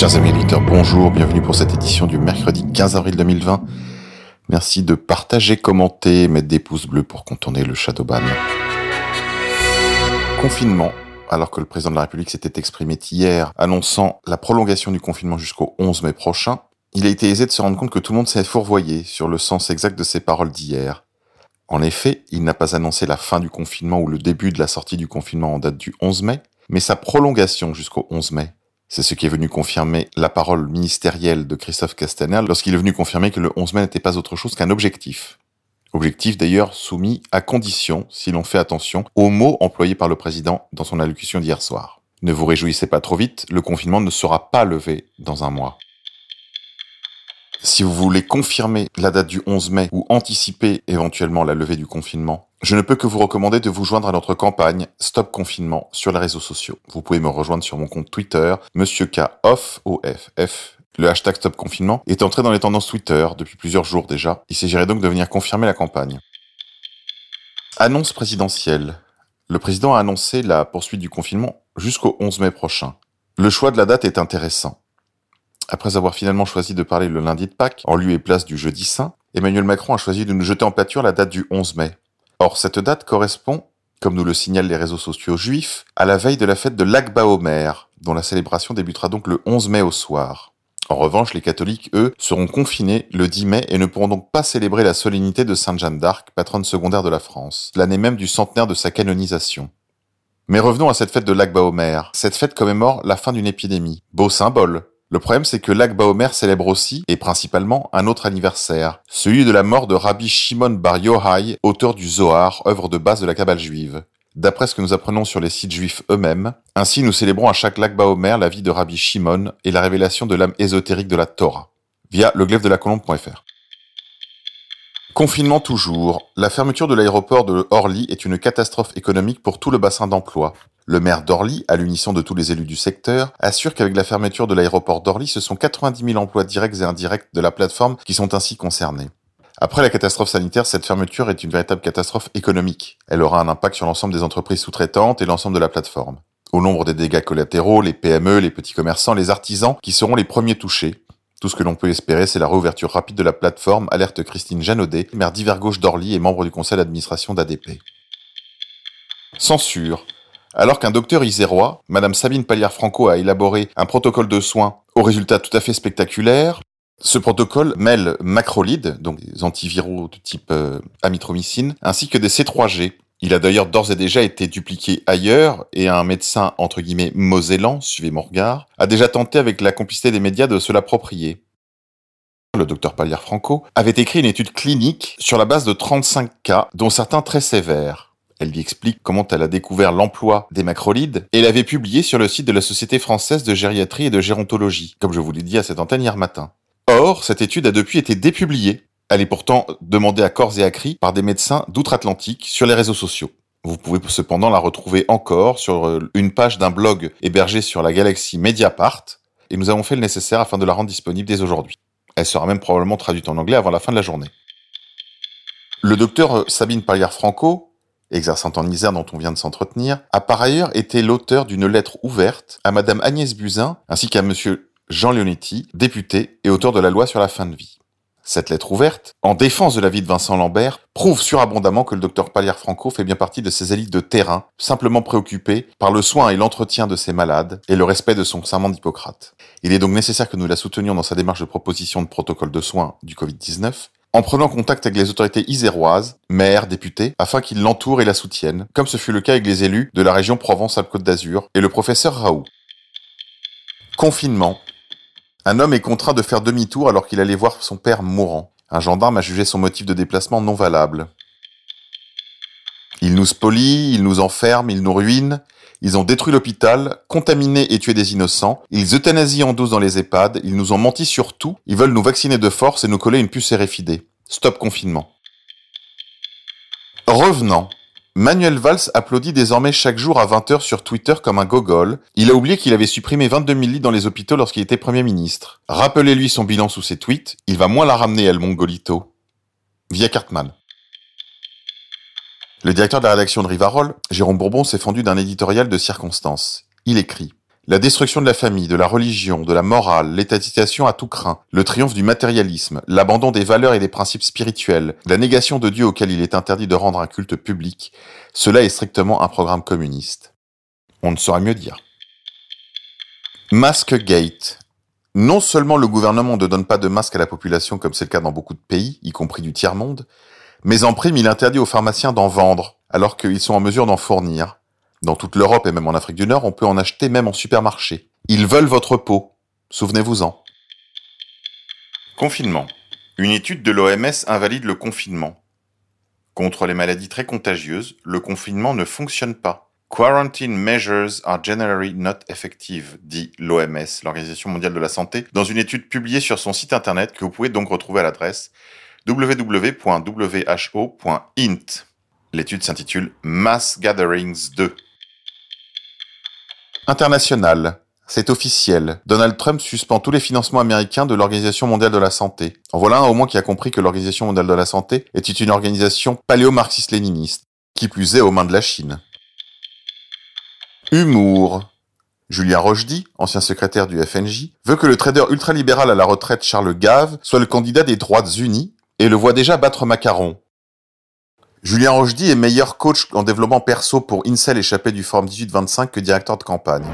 Chers amis éditeurs, bonjour, bienvenue pour cette édition du mercredi 15 avril 2020. Merci de partager, commenter, mettre des pouces bleus pour contourner le Shadowban. Confinement, alors que le président de la République s'était exprimé hier annonçant la prolongation du confinement jusqu'au 11 mai prochain, il a été aisé de se rendre compte que tout le monde s'est fourvoyé sur le sens exact de ses paroles d'hier. En effet, il n'a pas annoncé la fin du confinement ou le début de la sortie du confinement en date du 11 mai, mais sa prolongation jusqu'au 11 mai. C'est ce qui est venu confirmer la parole ministérielle de Christophe Castaner lorsqu'il est venu confirmer que le 11 mai n'était pas autre chose qu'un objectif. Objectif d'ailleurs soumis à condition, si l'on fait attention, aux mots employés par le président dans son allocution d'hier soir. Ne vous réjouissez pas trop vite, le confinement ne sera pas levé dans un mois. Si vous voulez confirmer la date du 11 mai ou anticiper éventuellement la levée du confinement, je ne peux que vous recommander de vous joindre à notre campagne Stop Confinement sur les réseaux sociaux. Vous pouvez me rejoindre sur mon compte Twitter, Monsieur K off. Le hashtag Stop Confinement est entré dans les tendances Twitter depuis plusieurs jours déjà. Il s'agirait donc de venir confirmer la campagne. Annonce présidentielle. Le président a annoncé la poursuite du confinement jusqu'au 11 mai prochain. Le choix de la date est intéressant. Après avoir finalement choisi de parler le lundi de Pâques, en lieu et place du jeudi saint, Emmanuel Macron a choisi de nous jeter en pâture la date du 11 mai. Or, cette date correspond, comme nous le signalent les réseaux sociaux juifs, à la veille de la fête de l'Akba Omer, dont la célébration débutera donc le 11 mai au soir. En revanche, les catholiques, eux, seront confinés le 10 mai et ne pourront donc pas célébrer la solennité de Sainte Jeanne d'Arc, patronne secondaire de la France, l'année même du centenaire de sa canonisation. Mais revenons à cette fête de l'Akba Omer. Cette fête commémore la fin d'une épidémie. Beau symbole, le problème, c'est que Omer célèbre aussi, et principalement, un autre anniversaire, celui de la mort de Rabbi Shimon Bar Yochai, auteur du Zohar, œuvre de base de la Kabbale juive. D'après ce que nous apprenons sur les sites juifs eux-mêmes, ainsi nous célébrons à chaque Lag la vie de Rabbi Shimon et la révélation de l'âme ésotérique de la Torah, via le de la colombe.fr. Confinement toujours. La fermeture de l'aéroport de Orly est une catastrophe économique pour tout le bassin d'emploi. Le maire d'Orly, à l'unisson de tous les élus du secteur, assure qu'avec la fermeture de l'aéroport d'Orly, ce sont 90 000 emplois directs et indirects de la plateforme qui sont ainsi concernés. Après la catastrophe sanitaire, cette fermeture est une véritable catastrophe économique. Elle aura un impact sur l'ensemble des entreprises sous-traitantes et l'ensemble de la plateforme. Au nombre des dégâts collatéraux, les PME, les petits commerçants, les artisans qui seront les premiers touchés. Tout ce que l'on peut espérer, c'est la réouverture rapide de la plateforme, alerte Christine Janaudet, maire d'hiver gauche d'Orly et membre du conseil d'administration d'ADP. Censure. Alors qu'un docteur isérois, Madame Sabine Pallière-Franco, a élaboré un protocole de soins au résultat tout à fait spectaculaire, ce protocole mêle macrolides, donc des antiviraux de type euh, amitromycine, ainsi que des C3G. Il a d'ailleurs d'ores et déjà été dupliqué ailleurs, et un médecin, entre guillemets, mosellan, suivez mon regard, a déjà tenté avec la complicité des médias de se l'approprier. Le docteur Pallière-Franco avait écrit une étude clinique sur la base de 35 cas, dont certains très sévères. Elle lui explique comment elle a découvert l'emploi des macrolides et l'avait publié sur le site de la Société française de gériatrie et de gérontologie, comme je vous l'ai dit à cette antenne hier matin. Or, cette étude a depuis été dépubliée. Elle est pourtant demandée à corps et à cri par des médecins d'outre-Atlantique sur les réseaux sociaux. Vous pouvez cependant la retrouver encore sur euh, une page d'un blog hébergé sur la galaxie Mediapart, et nous avons fait le nécessaire afin de la rendre disponible dès aujourd'hui. Elle sera même probablement traduite en anglais avant la fin de la journée. Le docteur euh, Sabine Pallière-Franco, exerçant en Isère dont on vient de s'entretenir, a par ailleurs été l'auteur d'une lettre ouverte à Madame Agnès Buzyn ainsi qu'à Monsieur Jean Leonetti, député et auteur de la loi sur la fin de vie. Cette lettre ouverte, en défense de la vie de Vincent Lambert, prouve surabondamment que le docteur Pallière-Franco fait bien partie de ces élites de terrain, simplement préoccupées par le soin et l'entretien de ses malades et le respect de son serment d'Hippocrate. Il est donc nécessaire que nous la soutenions dans sa démarche de proposition de protocole de soins du Covid-19, en prenant contact avec les autorités iséroises, maires, députés, afin qu'ils l'entourent et la soutiennent, comme ce fut le cas avec les élus de la région Provence-Alpes-Côte d'Azur et le professeur Raoult. Confinement. Un homme est contraint de faire demi-tour alors qu'il allait voir son père mourant. Un gendarme a jugé son motif de déplacement non valable. Il nous spolie, il nous enferme, il nous ruine, ils ont détruit l'hôpital, contaminé et tué des innocents. Ils euthanasient en douce dans les EHPAD. Ils nous ont menti sur tout. Ils veulent nous vacciner de force et nous coller une puce RFID. Stop confinement. Revenant. Manuel Valls applaudit désormais chaque jour à 20h sur Twitter comme un gogol. Il a oublié qu'il avait supprimé 22 000 lits dans les hôpitaux lorsqu'il était Premier ministre. Rappelez-lui son bilan sous ses tweets, il va moins la ramener, El Mongolito. Via Cartman. Le directeur de la rédaction de Rivarol, Jérôme Bourbon, s'est fendu d'un éditorial de circonstance. Il écrit La destruction de la famille, de la religion, de la morale, l'étatisation à tout craint, le triomphe du matérialisme, l'abandon des valeurs et des principes spirituels, la négation de Dieu auquel il est interdit de rendre un culte public, cela est strictement un programme communiste. On ne saurait mieux dire. Masque Gate. Non seulement le gouvernement ne donne pas de masque à la population comme c'est le cas dans beaucoup de pays, y compris du tiers-monde, mais en prime il interdit aux pharmaciens d'en vendre, alors qu'ils sont en mesure d'en fournir. Dans toute l'Europe et même en Afrique du Nord, on peut en acheter même en supermarché. Ils veulent votre peau. Souvenez-vous-en. Confinement. Une étude de l'OMS invalide le confinement. Contre les maladies très contagieuses, le confinement ne fonctionne pas. Quarantine measures are generally not effective, dit l'OMS, l'Organisation mondiale de la santé, dans une étude publiée sur son site internet que vous pouvez donc retrouver à l'adresse www.who.int. L'étude s'intitule Mass Gatherings 2. International. C'est officiel. Donald Trump suspend tous les financements américains de l'Organisation mondiale de la santé. En voilà un au moins qui a compris que l'Organisation mondiale de la santé était une organisation paléo-marxiste-léniniste, qui plus est aux mains de la Chine. Humour. Julien Rochdy, ancien secrétaire du FNJ, veut que le trader ultralibéral à la retraite Charles Gave soit le candidat des droites unies et le voit déjà battre Macaron. Julien Rochdy est meilleur coach en développement perso pour Incel échappé du Forum 1825 que directeur de campagne.